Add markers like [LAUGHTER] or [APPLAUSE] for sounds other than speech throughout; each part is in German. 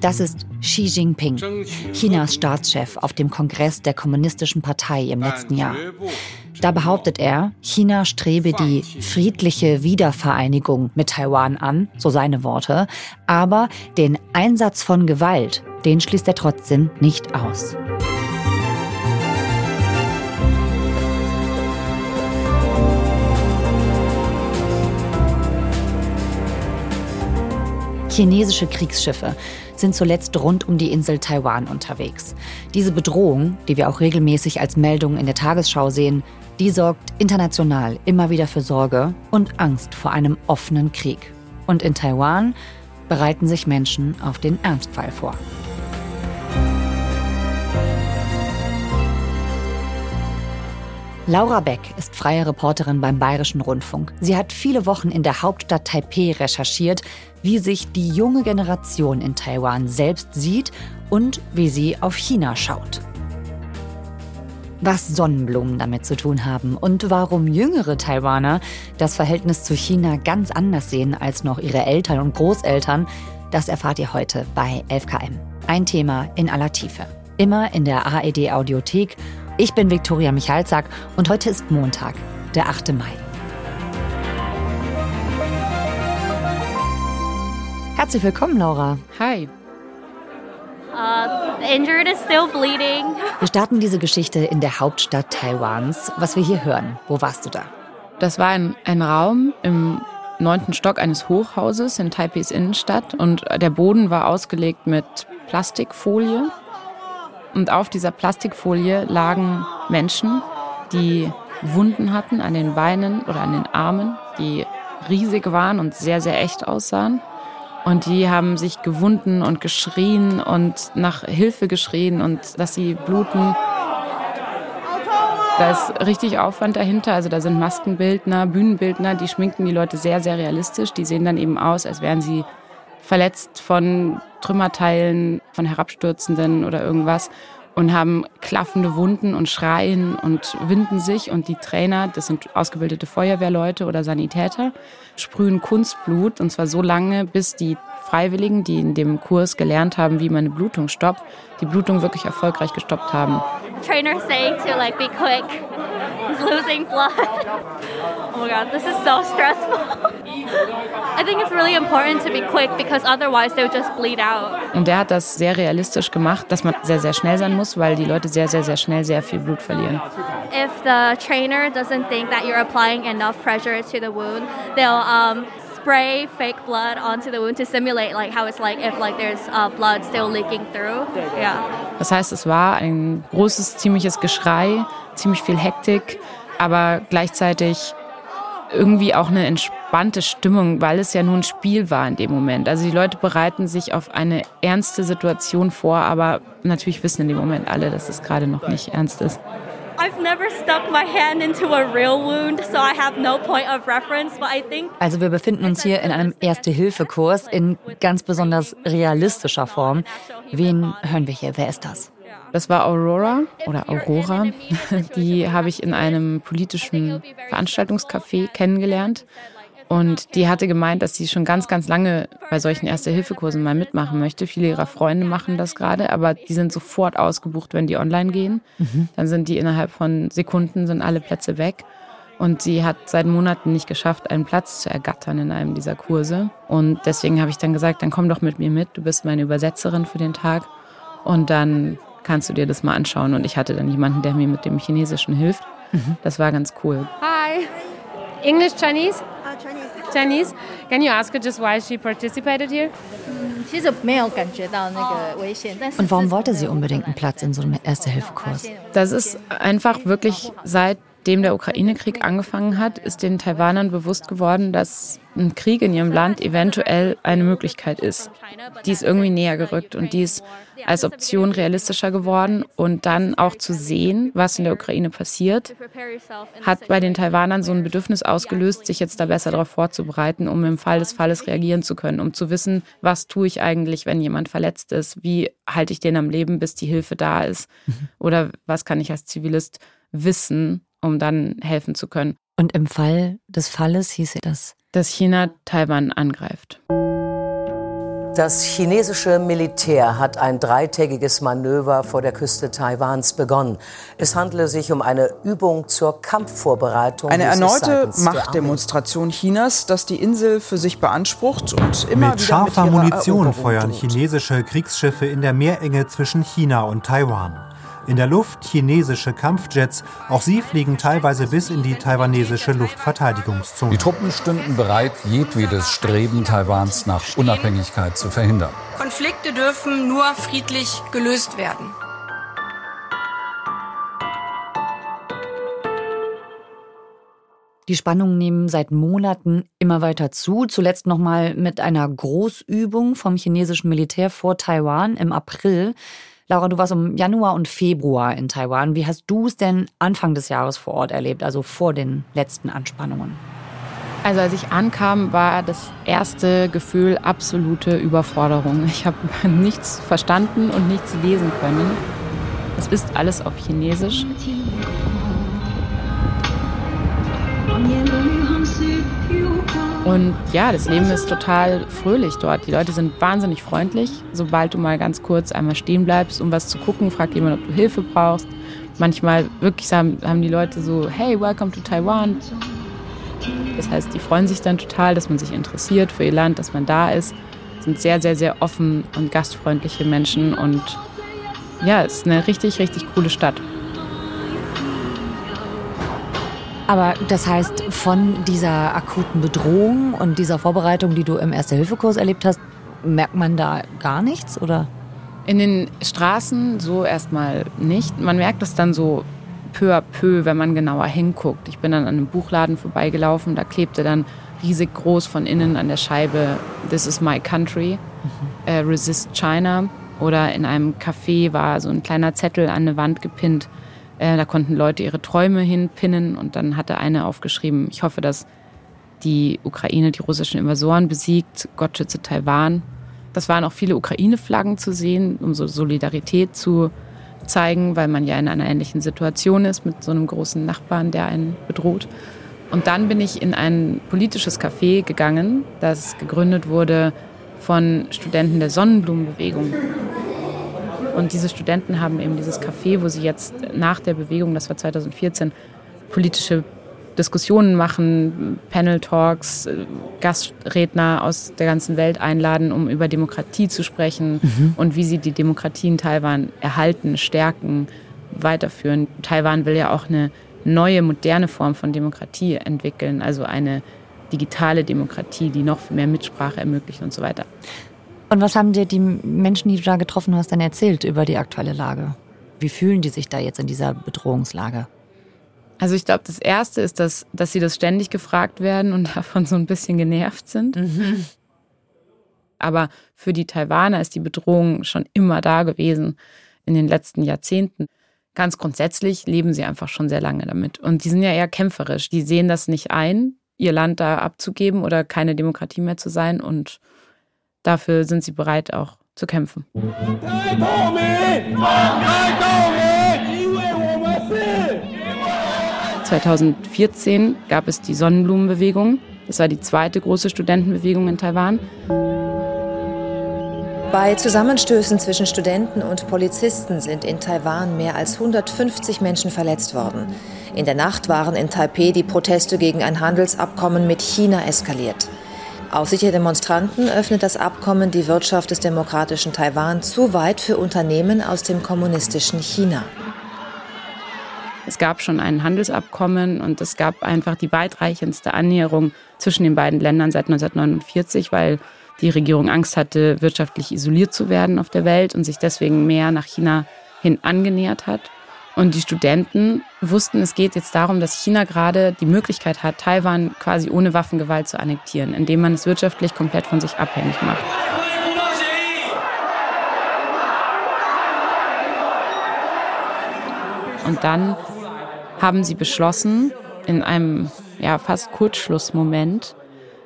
Das ist Xi Jinping, Chinas Staatschef auf dem Kongress der Kommunistischen Partei im letzten Jahr. Da behauptet er, China strebe die friedliche Wiedervereinigung mit Taiwan an, so seine Worte, aber den Einsatz von Gewalt, den schließt er trotzdem nicht aus. Chinesische Kriegsschiffe sind zuletzt rund um die Insel Taiwan unterwegs. Diese Bedrohung, die wir auch regelmäßig als Meldung in der Tagesschau sehen, die sorgt international immer wieder für Sorge und Angst vor einem offenen Krieg. Und in Taiwan bereiten sich Menschen auf den Ernstfall vor. Laura Beck ist freie Reporterin beim Bayerischen Rundfunk. Sie hat viele Wochen in der Hauptstadt Taipeh recherchiert, wie sich die junge Generation in Taiwan selbst sieht und wie sie auf China schaut. Was Sonnenblumen damit zu tun haben und warum jüngere Taiwaner das Verhältnis zu China ganz anders sehen als noch ihre Eltern und Großeltern, das erfahrt ihr heute bei 11KM. Ein Thema in aller Tiefe. Immer in der AED Audiothek ich bin Viktoria Michalzack und heute ist Montag, der 8. Mai. Herzlich willkommen, Laura. Hi. Uh, injured is still bleeding. Wir starten diese Geschichte in der Hauptstadt Taiwans. Was wir hier hören, wo warst du da? Das war ein, ein Raum im neunten Stock eines Hochhauses in Taipeis Innenstadt und der Boden war ausgelegt mit Plastikfolie und auf dieser Plastikfolie lagen Menschen, die Wunden hatten an den Beinen oder an den Armen, die riesig waren und sehr, sehr echt aussahen. Und die haben sich gewunden und geschrien und nach Hilfe geschrien und dass sie bluten. Da ist richtig Aufwand dahinter. Also da sind Maskenbildner, Bühnenbildner, die schminken die Leute sehr, sehr realistisch. Die sehen dann eben aus, als wären sie verletzt von Trümmerteilen, von Herabstürzenden oder irgendwas und haben klaffende Wunden und schreien und winden sich. Und die Trainer, das sind ausgebildete Feuerwehrleute oder Sanitäter, sprühen Kunstblut und zwar so lange, bis die Freiwilligen, die in dem Kurs gelernt haben, wie man eine Blutung stoppt, die Blutung wirklich erfolgreich gestoppt haben. Trainer saying to like be quick. He's losing blood. [LAUGHS] Oh my god, this is so stressful. I think it's really important to be quick because otherwise they'll just bleed out. Und der hat das sehr realistisch gemacht, dass man sehr sehr schnell sein muss, weil die Leute sehr sehr sehr schnell sehr viel Blut verlieren. If the trainer doesn't think that you're applying enough pressure to the wound, they'll um, spray fake blood onto the wound to simulate like how it's like if like there's uh, blood still leaking through. Yeah. Das heißt, es war ein großes, ziemliches Geschrei, ziemlich viel Hektik, aber gleichzeitig irgendwie auch eine entspannte Stimmung, weil es ja nur ein Spiel war in dem Moment. Also die Leute bereiten sich auf eine ernste Situation vor, aber natürlich wissen in dem Moment alle, dass es gerade noch nicht ernst ist. Also wir befinden uns hier in einem Erste-Hilfe-Kurs in ganz besonders realistischer Form. Wen hören wir hier? Wer ist das? Das war Aurora oder Aurora. [LAUGHS] Die habe ich in einem politischen Veranstaltungscafé kennengelernt. Und die hatte gemeint, dass sie schon ganz, ganz lange bei solchen Erste-Hilfe-Kursen mal mitmachen möchte. Viele ihrer Freunde machen das gerade, aber die sind sofort ausgebucht, wenn die online gehen. Mhm. Dann sind die innerhalb von Sekunden, sind alle Plätze weg. Und sie hat seit Monaten nicht geschafft, einen Platz zu ergattern in einem dieser Kurse. Und deswegen habe ich dann gesagt, dann komm doch mit mir mit. Du bist meine Übersetzerin für den Tag. Und dann kannst du dir das mal anschauen. Und ich hatte dann jemanden, der mir mit dem Chinesischen hilft. Mhm. Das war ganz cool. Hi. English, Chinese? Uh, Chinese. Chinese. Can you ask her just why she participated here? Und warum wollte sie unbedingt einen Platz in so einem Erste-Hilfe-Kurs? Das ist einfach wirklich seit Nachdem der Ukraine-Krieg angefangen hat, ist den Taiwanern bewusst geworden, dass ein Krieg in ihrem Land eventuell eine Möglichkeit ist. Die ist irgendwie näher gerückt und die ist als Option realistischer geworden. Und dann auch zu sehen, was in der Ukraine passiert, hat bei den Taiwanern so ein Bedürfnis ausgelöst, sich jetzt da besser darauf vorzubereiten, um im Fall des Falles reagieren zu können, um zu wissen, was tue ich eigentlich, wenn jemand verletzt ist, wie halte ich den am Leben, bis die Hilfe da ist mhm. oder was kann ich als Zivilist wissen, um dann helfen zu können. Und im Fall des Falles hieß das dass China Taiwan angreift. Das chinesische Militär hat ein dreitägiges Manöver vor der Küste Taiwans begonnen. Es handele sich um eine Übung zur Kampfvorbereitung. Eine erneute Machtdemonstration Chinas, das die Insel für sich beansprucht und immer mit scharfer mit Munition feuern chinesische Kriegsschiffe in der Meerenge zwischen China und Taiwan. In der Luft chinesische Kampfjets. Auch sie fliegen teilweise bis in die taiwanesische Luftverteidigungszone. Die Truppen stünden bereit, jedwedes Streben Taiwans nach Unabhängigkeit zu verhindern. Konflikte dürfen nur friedlich gelöst werden. Die Spannungen nehmen seit Monaten immer weiter zu. Zuletzt nochmal mit einer Großübung vom chinesischen Militär vor Taiwan im April. Laura, du warst im Januar und Februar in Taiwan. Wie hast du es denn Anfang des Jahres vor Ort erlebt, also vor den letzten Anspannungen? Also als ich ankam, war das erste Gefühl absolute Überforderung. Ich habe [LAUGHS] nichts verstanden und nichts lesen können. Es ist alles auf Chinesisch. Und ja, das Leben ist total fröhlich dort. Die Leute sind wahnsinnig freundlich. Sobald du mal ganz kurz einmal stehen bleibst, um was zu gucken, fragt jemand, ob du Hilfe brauchst. Manchmal wirklich haben, die Leute so, hey, welcome to Taiwan. Das heißt, die freuen sich dann total, dass man sich interessiert für ihr Land, dass man da ist. Sind sehr, sehr, sehr offen und gastfreundliche Menschen und ja, es ist eine richtig, richtig coole Stadt. Aber das heißt, von dieser akuten Bedrohung und dieser Vorbereitung, die du im Erste-Hilfe-Kurs erlebt hast, merkt man da gar nichts, oder? In den Straßen so erstmal nicht. Man merkt es dann so peu à peu, wenn man genauer hinguckt. Ich bin dann an einem Buchladen vorbeigelaufen, da klebte dann riesig groß von innen an der Scheibe This is my country, mhm. äh, Resist China. Oder in einem Café war so ein kleiner Zettel an eine Wand gepinnt, äh, da konnten Leute ihre Träume hinpinnen und dann hatte eine aufgeschrieben, ich hoffe, dass die Ukraine die russischen Invasoren besiegt, Gott schütze Taiwan. Das waren auch viele Ukraine-Flaggen zu sehen, um so Solidarität zu zeigen, weil man ja in einer ähnlichen Situation ist mit so einem großen Nachbarn, der einen bedroht. Und dann bin ich in ein politisches Café gegangen, das gegründet wurde von Studenten der Sonnenblumenbewegung. Und diese Studenten haben eben dieses Café, wo sie jetzt nach der Bewegung, das war 2014, politische Diskussionen machen, Panel-Talks, Gastredner aus der ganzen Welt einladen, um über Demokratie zu sprechen mhm. und wie sie die Demokratie in Taiwan erhalten, stärken, weiterführen. Taiwan will ja auch eine neue, moderne Form von Demokratie entwickeln, also eine digitale Demokratie, die noch mehr Mitsprache ermöglicht und so weiter. Und was haben dir die Menschen, die du da getroffen hast, dann erzählt über die aktuelle Lage? Wie fühlen die sich da jetzt in dieser Bedrohungslage? Also ich glaube, das Erste ist, dass, dass sie das ständig gefragt werden und [LAUGHS] davon so ein bisschen genervt sind. Mhm. Aber für die Taiwaner ist die Bedrohung schon immer da gewesen in den letzten Jahrzehnten. Ganz grundsätzlich leben sie einfach schon sehr lange damit. Und die sind ja eher kämpferisch. Die sehen das nicht ein, ihr Land da abzugeben oder keine Demokratie mehr zu sein und dafür sind sie bereit auch zu kämpfen. 2014 gab es die Sonnenblumenbewegung. Das war die zweite große Studentenbewegung in Taiwan. Bei Zusammenstößen zwischen Studenten und Polizisten sind in Taiwan mehr als 150 Menschen verletzt worden. In der Nacht waren in Taipeh die Proteste gegen ein Handelsabkommen mit China eskaliert. Aus Sicht der Demonstranten öffnet das Abkommen die Wirtschaft des demokratischen Taiwan zu weit für Unternehmen aus dem kommunistischen China. Es gab schon ein Handelsabkommen und es gab einfach die weitreichendste Annäherung zwischen den beiden Ländern seit 1949, weil die Regierung Angst hatte, wirtschaftlich isoliert zu werden auf der Welt und sich deswegen mehr nach China hin angenähert hat. Und die Studenten wussten, es geht jetzt darum, dass China gerade die Möglichkeit hat, Taiwan quasi ohne Waffengewalt zu annektieren, indem man es wirtschaftlich komplett von sich abhängig macht. Und dann haben sie beschlossen, in einem ja, fast Kurzschlussmoment,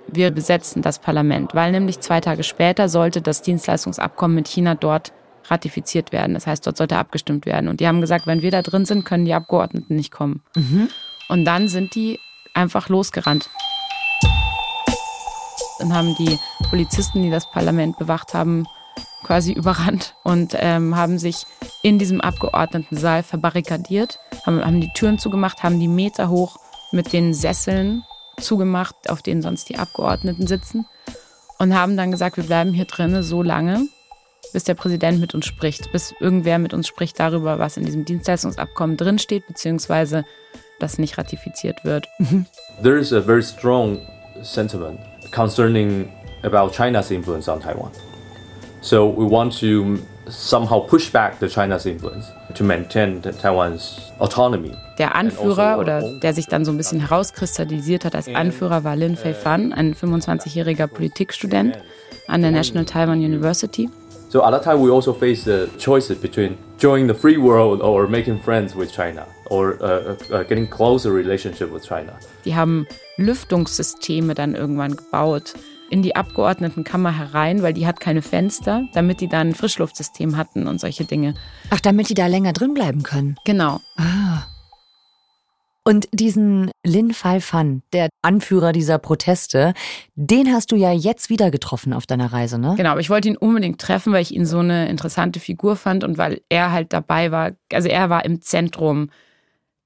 wir besetzen das Parlament, weil nämlich zwei Tage später sollte das Dienstleistungsabkommen mit China dort ratifiziert werden. Das heißt, dort sollte abgestimmt werden. Und die haben gesagt, wenn wir da drin sind, können die Abgeordneten nicht kommen. Mhm. Und dann sind die einfach losgerannt. und haben die Polizisten, die das Parlament bewacht haben, quasi überrannt und ähm, haben sich in diesem Abgeordnetensaal verbarrikadiert, haben, haben die Türen zugemacht, haben die Meter hoch mit den Sesseln zugemacht, auf denen sonst die Abgeordneten sitzen und haben dann gesagt, wir bleiben hier drinnen so lange, bis der Präsident mit uns spricht, bis irgendwer mit uns spricht darüber, was in diesem Dienstleistungsabkommen drinsteht, beziehungsweise das nicht ratifiziert wird. There is a very strong sentiment concerning about China's influence on Taiwan. So we want to somehow push back the China's influence to maintain Taiwan's autonomy. Der Anführer also oder der sich dann so ein bisschen herauskristallisiert hat als Anführer war Lin Fei Fan, ein 25-jähriger Politikstudent an der National Taiwan University. So at that time we also faced the choices between joining the free world or making friends with China or uh, uh, getting closer relationship with China. Die haben Lüftungssysteme dann irgendwann gebaut in die Abgeordnetenkammer herein, weil die hat keine Fenster, damit die dann ein Frischluftsystem hatten und solche Dinge. Ach, damit die da länger drin bleiben können. Genau. Ah. Und diesen Lin Fai Fan, der Anführer dieser Proteste, den hast du ja jetzt wieder getroffen auf deiner Reise, ne? Genau, aber ich wollte ihn unbedingt treffen, weil ich ihn so eine interessante Figur fand und weil er halt dabei war, also er war im Zentrum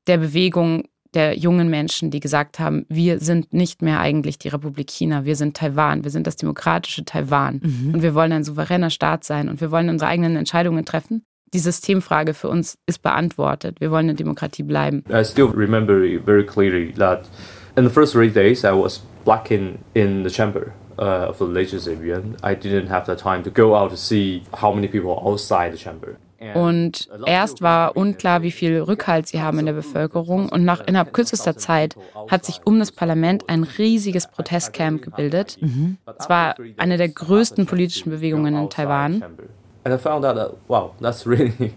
der Bewegung der jungen Menschen, die gesagt haben, wir sind nicht mehr eigentlich die Republik China, wir sind Taiwan, wir sind das demokratische Taiwan mhm. und wir wollen ein souveräner Staat sein und wir wollen unsere eigenen Entscheidungen treffen. Die Systemfrage für uns ist beantwortet. Wir wollen eine Demokratie bleiben. I still remember very clearly that in the first three days I was blocking in the chamber. Uh, of the legislative yuan, I didn't have the time to go out to see how many people outside the chamber. Und erst war unklar, wie viel Rückhalt sie haben in der Bevölkerung. Und nach innerhalb kürzester Zeit hat sich um das Parlament ein riesiges Protestcamp gebildet. Mhm. Es war eine der größten politischen Bewegungen in Taiwan. And I found out that, wow, that's [LAUGHS] really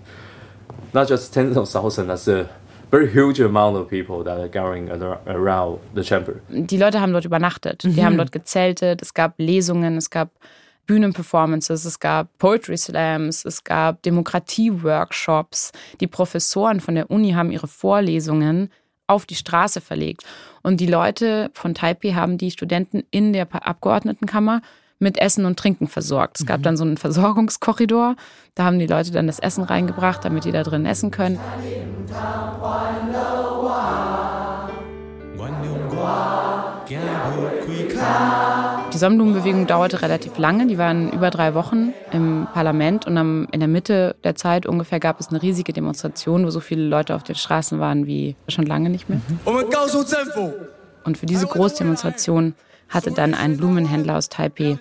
not just tens of thousands, that's a very huge amount of people that are gathering around the chamber. Die Leute haben dort übernachtet. Die mhm. haben dort gezeltet. Es gab Lesungen, es gab Bühnenperformances, es gab Poetry Slams, es gab Demokratie-Workshops. Die Professoren von der Uni haben ihre Vorlesungen auf die Straße verlegt. Und die Leute von Taipei haben die Studenten in der Abgeordnetenkammer mit Essen und Trinken versorgt. Es gab mhm. dann so einen Versorgungskorridor. Da haben die Leute dann das Essen reingebracht, damit die da drin essen können. Die Sonnenblumenbewegung dauerte relativ lange. Die waren über drei Wochen im Parlament und in der Mitte der Zeit ungefähr gab es eine riesige Demonstration, wo so viele Leute auf den Straßen waren wie schon lange nicht mehr. Und für diese Großdemonstration hatte dann ein Blumenhändler aus Taipei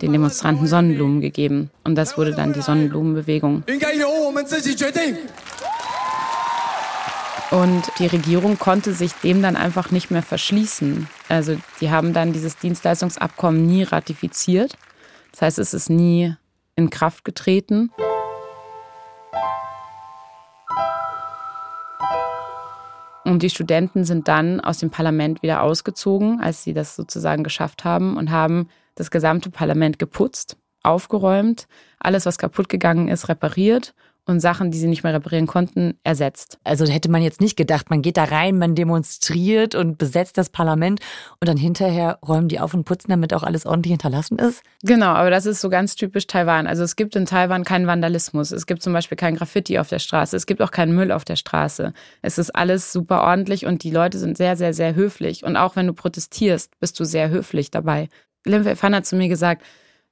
den Demonstranten Sonnenblumen gegeben. Und das wurde dann die Sonnenblumenbewegung. Und die Regierung konnte sich dem dann einfach nicht mehr verschließen. Also die haben dann dieses Dienstleistungsabkommen nie ratifiziert. Das heißt, es ist nie in Kraft getreten. Und die Studenten sind dann aus dem Parlament wieder ausgezogen, als sie das sozusagen geschafft haben und haben das gesamte Parlament geputzt, aufgeräumt, alles, was kaputt gegangen ist, repariert und Sachen, die sie nicht mehr reparieren konnten, ersetzt. Also hätte man jetzt nicht gedacht, man geht da rein, man demonstriert und besetzt das Parlament und dann hinterher räumen die auf und putzen, damit auch alles ordentlich hinterlassen ist? Genau, aber das ist so ganz typisch Taiwan. Also es gibt in Taiwan keinen Vandalismus. Es gibt zum Beispiel kein Graffiti auf der Straße. Es gibt auch keinen Müll auf der Straße. Es ist alles super ordentlich und die Leute sind sehr, sehr, sehr höflich. Und auch wenn du protestierst, bist du sehr höflich dabei. Lim Fan hat zu mir gesagt,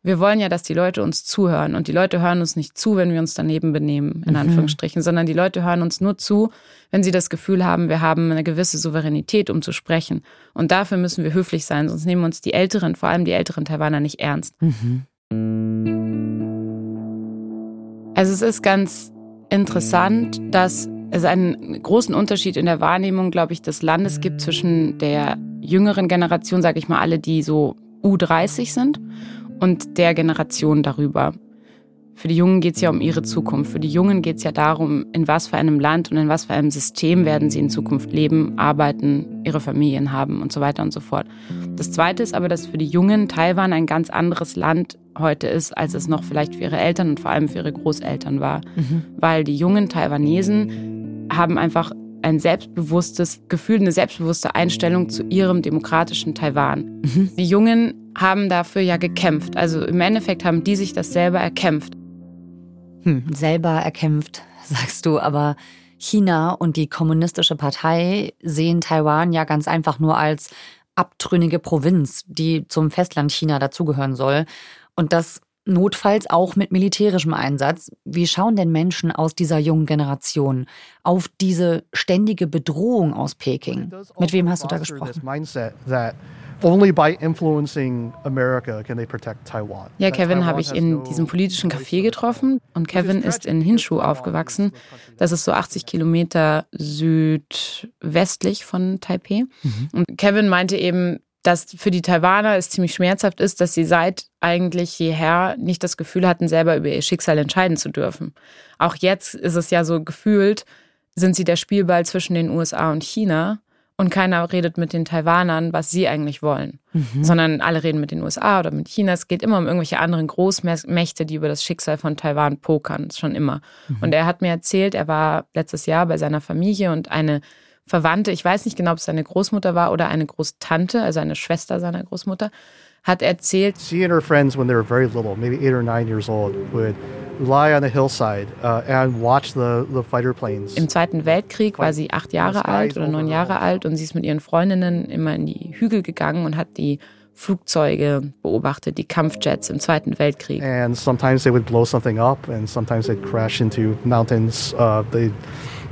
wir wollen ja, dass die Leute uns zuhören. Und die Leute hören uns nicht zu, wenn wir uns daneben benehmen, in mhm. Anführungsstrichen, sondern die Leute hören uns nur zu, wenn sie das Gefühl haben, wir haben eine gewisse Souveränität, um zu sprechen. Und dafür müssen wir höflich sein, sonst nehmen uns die Älteren, vor allem die älteren Taiwaner, nicht ernst. Mhm. Also es ist ganz interessant, dass es einen großen Unterschied in der Wahrnehmung, glaube ich, des Landes gibt zwischen der jüngeren Generation, sage ich mal, alle, die so U30 sind und der Generation darüber. Für die Jungen geht es ja um ihre Zukunft. Für die Jungen geht es ja darum, in was für einem Land und in was für einem System werden sie in Zukunft leben, arbeiten, ihre Familien haben und so weiter und so fort. Das Zweite ist aber, dass für die Jungen Taiwan ein ganz anderes Land heute ist, als es noch vielleicht für ihre Eltern und vor allem für ihre Großeltern war. Mhm. Weil die jungen Taiwanesen haben einfach ein selbstbewusstes Gefühl, eine selbstbewusste Einstellung zu ihrem demokratischen Taiwan. Mhm. Die Jungen haben dafür ja gekämpft. Also im Endeffekt haben die sich das selber erkämpft. Hm, selber erkämpft, [LAUGHS] sagst du, aber China und die kommunistische Partei sehen Taiwan ja ganz einfach nur als abtrünnige Provinz, die zum Festland China dazugehören soll. Und das notfalls auch mit militärischem Einsatz. Wie schauen denn Menschen aus dieser jungen Generation auf diese ständige Bedrohung aus Peking? Mit wem hast du da gesprochen? Only by influencing America can they protect Taiwan. Ja, Kevin habe ich in diesem politischen Café getroffen und Kevin ist in Hinshu aufgewachsen. Das ist so 80 Kilometer südwestlich von Taipei. Mhm. Und Kevin meinte eben, dass für die Taiwaner es ziemlich schmerzhaft ist, dass sie seit eigentlich jeher nicht das Gefühl hatten, selber über ihr Schicksal entscheiden zu dürfen. Auch jetzt ist es ja so gefühlt, sind sie der Spielball zwischen den USA und China und keiner redet mit den Taiwanern, was sie eigentlich wollen, mhm. sondern alle reden mit den USA oder mit China. Es geht immer um irgendwelche anderen Großmächte, die über das Schicksal von Taiwan pokern, schon immer. Mhm. Und er hat mir erzählt, er war letztes Jahr bei seiner Familie und eine Verwandte, ich weiß nicht genau, ob es seine Großmutter war oder eine Großtante, also eine Schwester seiner Großmutter, hat erzählt. She and her friends, when they were very little, maybe eight or nine years old, would lie on the hillside uh, and watch the, the fighter planes. Im Zweiten Weltkrieg war sie acht Jahre alt oder neun Jahre alt und sie ist mit ihren Freundinnen immer in die Hügel gegangen und hat die Flugzeuge beobachtet, die Kampfjets im Zweiten Weltkrieg. And sometimes they would blow something up and sometimes they'd crash into mountains. Uh, they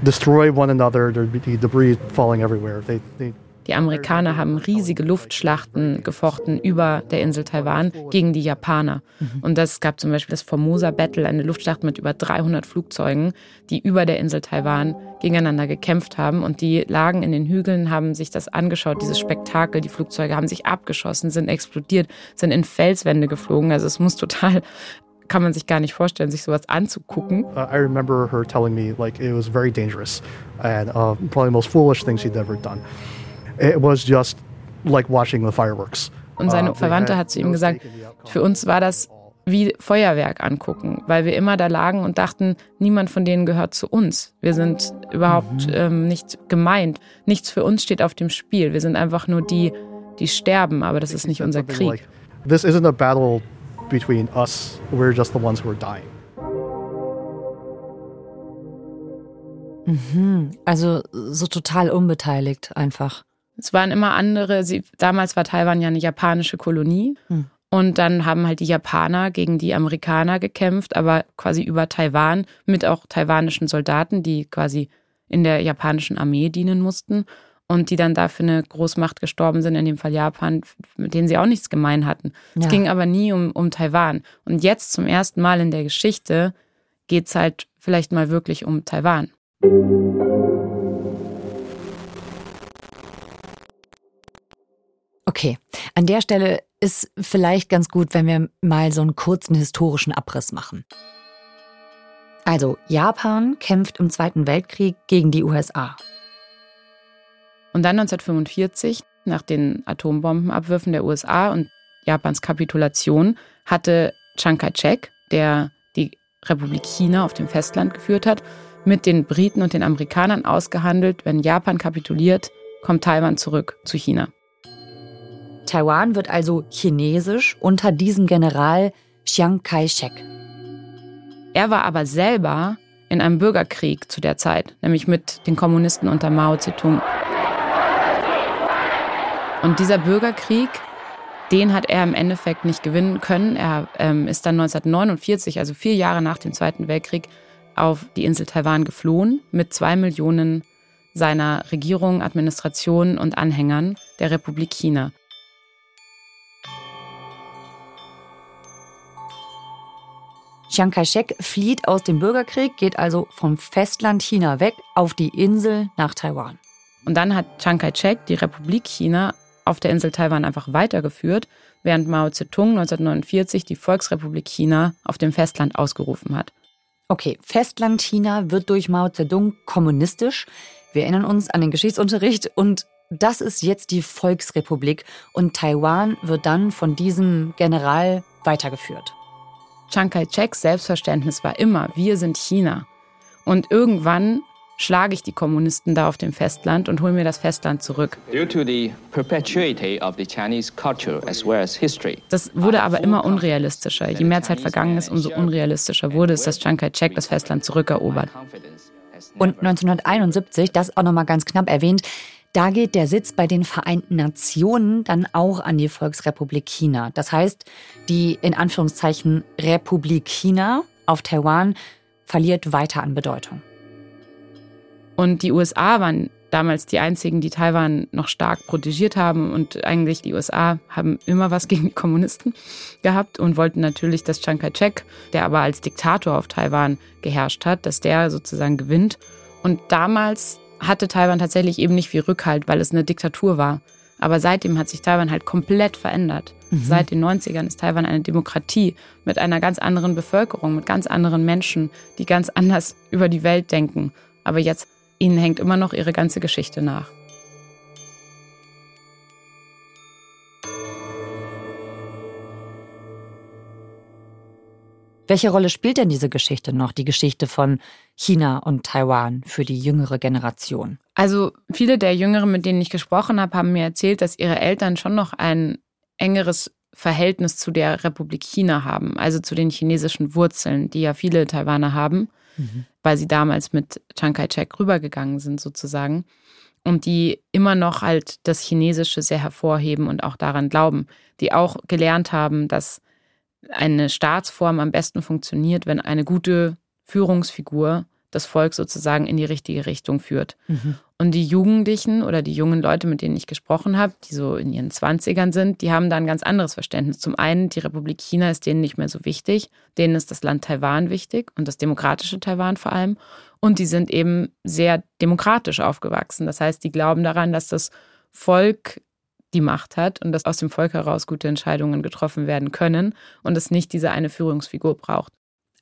destroy one another. There'd be debris falling everywhere. They, they die Amerikaner haben riesige Luftschlachten gefochten über der Insel Taiwan gegen die Japaner. Mhm. Und das gab zum Beispiel das Formosa Battle, eine Luftschlacht mit über 300 Flugzeugen, die über der Insel Taiwan gegeneinander gekämpft haben. Und die lagen in den Hügeln, haben sich das angeschaut, dieses Spektakel. Die Flugzeuge haben sich abgeschossen, sind explodiert, sind in Felswände geflogen. Also es muss total kann man sich gar nicht vorstellen, sich sowas anzugucken. Uh, I remember her telling me like it was very dangerous and uh, probably the most foolish thing she'd ever done. It was just like watching the fireworks. Und seine uh, Verwandte hat zu ihm gesagt, für uns war das wie Feuerwerk angucken, weil wir immer da lagen und dachten, niemand von denen gehört zu uns. Wir sind überhaupt mhm. ähm, nicht gemeint. Nichts für uns steht auf dem Spiel. Wir sind einfach nur die, die sterben, aber das ist nicht unser Krieg. This isn't a battle between us. We're just the ones who are dying. Mhm. Also so total unbeteiligt einfach. Es waren immer andere, sie, damals war Taiwan ja eine japanische Kolonie. Hm. Und dann haben halt die Japaner gegen die Amerikaner gekämpft, aber quasi über Taiwan mit auch taiwanischen Soldaten, die quasi in der japanischen Armee dienen mussten und die dann dafür eine Großmacht gestorben sind, in dem Fall Japan, mit denen sie auch nichts gemein hatten. Ja. Es ging aber nie um, um Taiwan. Und jetzt zum ersten Mal in der Geschichte geht es halt vielleicht mal wirklich um Taiwan. Okay, an der Stelle ist vielleicht ganz gut, wenn wir mal so einen kurzen historischen Abriss machen. Also, Japan kämpft im Zweiten Weltkrieg gegen die USA. Und dann 1945, nach den Atombombenabwürfen der USA und Japans Kapitulation, hatte Chiang Kai-shek, der die Republik China auf dem Festland geführt hat, mit den Briten und den Amerikanern ausgehandelt, wenn Japan kapituliert, kommt Taiwan zurück zu China. Taiwan wird also chinesisch unter diesem General Chiang Kai-shek. Er war aber selber in einem Bürgerkrieg zu der Zeit, nämlich mit den Kommunisten unter Mao Zedong. Und dieser Bürgerkrieg, den hat er im Endeffekt nicht gewinnen können. Er ähm, ist dann 1949, also vier Jahre nach dem Zweiten Weltkrieg, auf die Insel Taiwan geflohen mit zwei Millionen seiner Regierung, Administration und Anhängern der Republik China. Chiang Kai-shek flieht aus dem Bürgerkrieg, geht also vom Festland China weg auf die Insel nach Taiwan. Und dann hat Chiang Kai-shek die Republik China auf der Insel Taiwan einfach weitergeführt, während Mao Zedong 1949 die Volksrepublik China auf dem Festland ausgerufen hat. Okay, Festland China wird durch Mao Zedong kommunistisch. Wir erinnern uns an den Geschichtsunterricht und das ist jetzt die Volksrepublik und Taiwan wird dann von diesem General weitergeführt. Chiang Kai-sheks Selbstverständnis war immer, wir sind China. Und irgendwann schlage ich die Kommunisten da auf dem Festland und hole mir das Festland zurück. Das wurde aber immer unrealistischer. Je mehr Zeit vergangen ist, umso unrealistischer wurde es, dass Chiang Kai-shek das Festland zurückerobert. Und 1971, das auch nochmal ganz knapp erwähnt, da geht der Sitz bei den Vereinten Nationen dann auch an die Volksrepublik China. Das heißt, die in Anführungszeichen Republik China auf Taiwan verliert weiter an Bedeutung. Und die USA waren damals die einzigen, die Taiwan noch stark protegiert haben. Und eigentlich die USA haben immer was [LAUGHS] gegen die Kommunisten gehabt und wollten natürlich, dass Chiang Kai-shek, der aber als Diktator auf Taiwan geherrscht hat, dass der sozusagen gewinnt. Und damals hatte Taiwan tatsächlich eben nicht viel Rückhalt, weil es eine Diktatur war. Aber seitdem hat sich Taiwan halt komplett verändert. Mhm. Seit den 90ern ist Taiwan eine Demokratie mit einer ganz anderen Bevölkerung, mit ganz anderen Menschen, die ganz anders [LAUGHS] über die Welt denken. Aber jetzt ihnen hängt immer noch ihre ganze Geschichte nach. Welche Rolle spielt denn diese Geschichte noch, die Geschichte von China und Taiwan für die jüngere Generation? Also viele der Jüngeren, mit denen ich gesprochen habe, haben mir erzählt, dass ihre Eltern schon noch ein engeres Verhältnis zu der Republik China haben, also zu den chinesischen Wurzeln, die ja viele Taiwaner haben, mhm. weil sie damals mit Chiang Kai-shek rübergegangen sind sozusagen und die immer noch halt das Chinesische sehr hervorheben und auch daran glauben, die auch gelernt haben, dass eine Staatsform am besten funktioniert, wenn eine gute Führungsfigur das Volk sozusagen in die richtige Richtung führt. Mhm. Und die Jugendlichen oder die jungen Leute, mit denen ich gesprochen habe, die so in ihren Zwanzigern sind, die haben da ein ganz anderes Verständnis. Zum einen, die Republik China ist denen nicht mehr so wichtig, denen ist das Land Taiwan wichtig und das demokratische Taiwan vor allem. Und die sind eben sehr demokratisch aufgewachsen. Das heißt, die glauben daran, dass das Volk die Macht hat und dass aus dem Volk heraus gute Entscheidungen getroffen werden können und es nicht diese eine Führungsfigur braucht.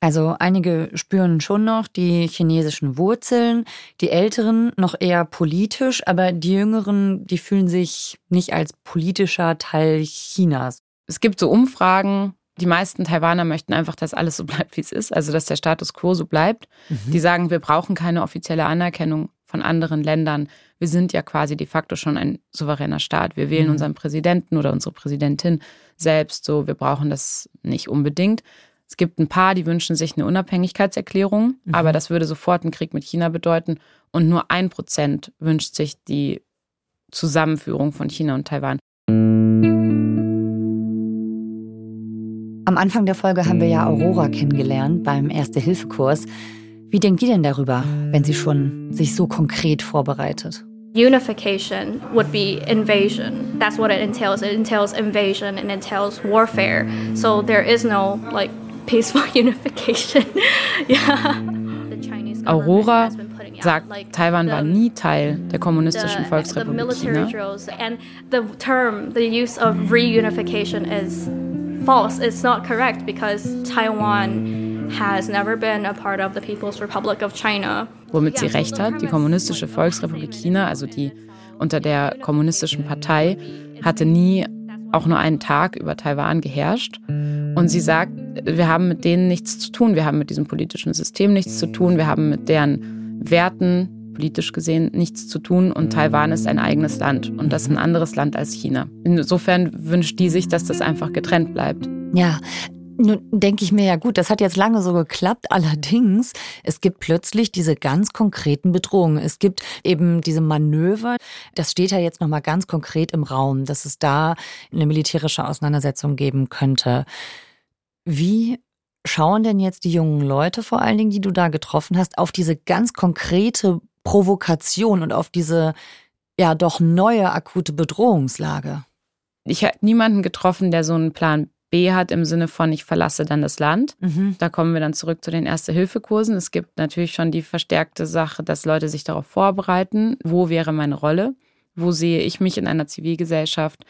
Also einige spüren schon noch die chinesischen Wurzeln, die Älteren noch eher politisch, aber die Jüngeren, die fühlen sich nicht als politischer Teil Chinas. Es gibt so Umfragen, die meisten Taiwaner möchten einfach, dass alles so bleibt, wie es ist, also dass der Status quo so bleibt. Mhm. Die sagen, wir brauchen keine offizielle Anerkennung von anderen Ländern. Wir sind ja quasi de facto schon ein souveräner Staat. Wir wählen mhm. unseren Präsidenten oder unsere Präsidentin selbst so. Wir brauchen das nicht unbedingt. Es gibt ein paar, die wünschen sich eine Unabhängigkeitserklärung, mhm. aber das würde sofort einen Krieg mit China bedeuten. Und nur ein Prozent wünscht sich die Zusammenführung von China und Taiwan. Am Anfang der Folge haben wir ja Aurora kennengelernt beim Erste-Hilfe-Kurs. Wie denkt ihr denn darüber, wenn sie schon sich so konkret vorbereitet? Unification would be invasion. That's what it entails. It entails invasion and entails warfare. So there is no like peaceful [LAUGHS] unification. yeah. Aurora sagt, Taiwan war nie Teil der kommunistischen Volksrepublik China. And the term, the use of reunification is false. It's not correct because Taiwan has never been a part of the People's Republic of China. Womit sie recht hat, die Kommunistische Volksrepublik China, also die unter der kommunistischen Partei, hatte nie auch nur einen Tag über Taiwan geherrscht. Und sie sagt, wir haben mit denen nichts zu tun, wir haben mit diesem politischen System nichts zu tun, wir haben mit deren Werten politisch gesehen nichts zu tun und Taiwan ist ein eigenes Land und das ist ein anderes Land als China. Insofern wünscht die sich, dass das einfach getrennt bleibt. Ja, nun denke ich mir ja gut, das hat jetzt lange so geklappt. Allerdings, es gibt plötzlich diese ganz konkreten Bedrohungen. Es gibt eben diese Manöver. Das steht ja jetzt nochmal ganz konkret im Raum, dass es da eine militärische Auseinandersetzung geben könnte. Wie schauen denn jetzt die jungen Leute vor allen Dingen, die du da getroffen hast, auf diese ganz konkrete Provokation und auf diese ja doch neue akute Bedrohungslage? Ich habe niemanden getroffen, der so einen Plan B hat im Sinne von, ich verlasse dann das Land. Mhm. Da kommen wir dann zurück zu den Erste-Hilfe-Kursen. Es gibt natürlich schon die verstärkte Sache, dass Leute sich darauf vorbereiten, wo wäre meine Rolle, wo sehe ich mich in einer Zivilgesellschaft.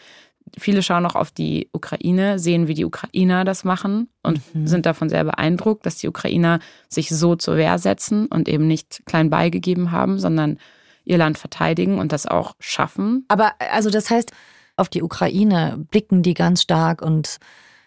Viele schauen auch auf die Ukraine, sehen, wie die Ukrainer das machen und mhm. sind davon sehr beeindruckt, dass die Ukrainer sich so zur Wehr setzen und eben nicht klein beigegeben haben, sondern ihr Land verteidigen und das auch schaffen. Aber also das heißt, auf die Ukraine blicken die ganz stark und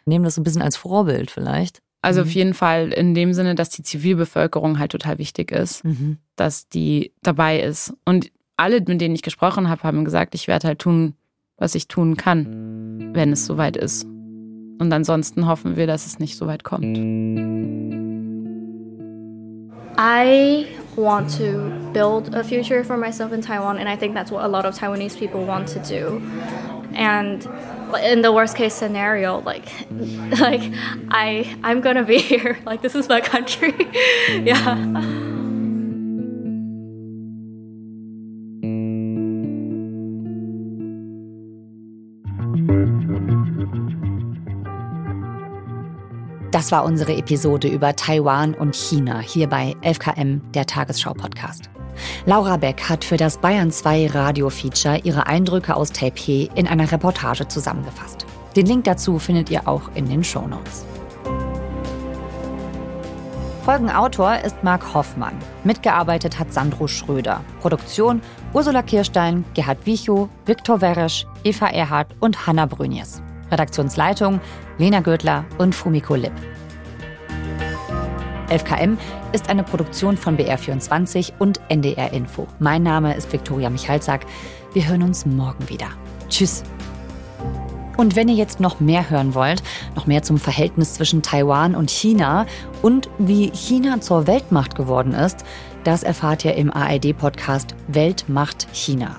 nehmen das so ein bisschen als Vorbild vielleicht? Also mhm. auf jeden Fall in dem Sinne, dass die Zivilbevölkerung halt total wichtig ist, mhm. dass die dabei ist. Und alle, mit denen ich gesprochen habe, haben gesagt, ich werde halt tun, was ich tun kann, wenn es soweit ist. Und ansonsten hoffen wir, dass es nicht so weit kommt. I want to build a future for myself in Taiwan, and I think that's what a lot of Taiwanese people want to do. And in the worst case scenario, like, [LAUGHS] like I, I'm gonna be [LAUGHS] here. Like this is my country. [LAUGHS] yeah. Das war unsere Episode über Taiwan und China hier bei 11KM, der Tagesschau-Podcast. Laura Beck hat für das Bayern 2 Radio-Feature ihre Eindrücke aus Taipei in einer Reportage zusammengefasst. Den Link dazu findet ihr auch in den Shownotes. Folgenautor ist Marc Hoffmann. Mitgearbeitet hat Sandro Schröder. Produktion Ursula Kirstein, Gerhard Wichow, Viktor Weresch, Eva Erhardt und Hanna Brünjes. Redaktionsleitung Lena Gödler und Fumiko Lipp. 11KM ist eine Produktion von BR24 und NDR Info. Mein Name ist Viktoria Michalzack. Wir hören uns morgen wieder. Tschüss. Und wenn ihr jetzt noch mehr hören wollt, noch mehr zum Verhältnis zwischen Taiwan und China und wie China zur Weltmacht geworden ist, das erfahrt ihr im ARD-Podcast Weltmacht China.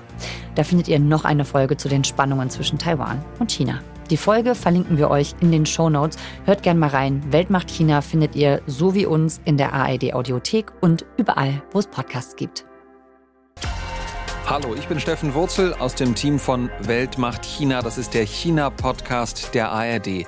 Da findet ihr noch eine Folge zu den Spannungen zwischen Taiwan und China. Die Folge verlinken wir euch in den Show Notes. Hört gern mal rein. Weltmacht China findet ihr so wie uns in der ARD Audiothek und überall, wo es Podcasts gibt. Hallo, ich bin Steffen Wurzel aus dem Team von Weltmacht China. Das ist der China-Podcast der ARD.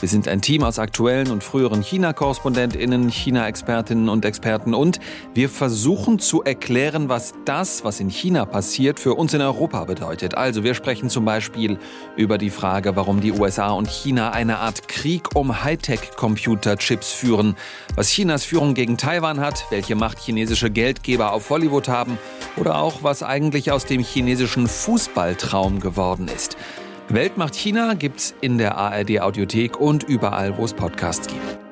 Wir sind ein Team aus aktuellen und früheren China-KorrespondentInnen, China-Expertinnen und Experten und wir versuchen zu erklären, was das, was in China passiert, für uns in Europa bedeutet. Also wir sprechen zum Beispiel über die Frage, warum die USA und China eine Art Krieg um Hightech-Computerchips führen, was Chinas Führung gegen Taiwan hat, welche Macht chinesische Geldgeber auf Hollywood haben oder auch, was eigentlich aus dem chinesischen Fußballtraum geworden ist. Weltmacht China gibt's in der ARD Audiothek und überall, wo es Podcasts gibt.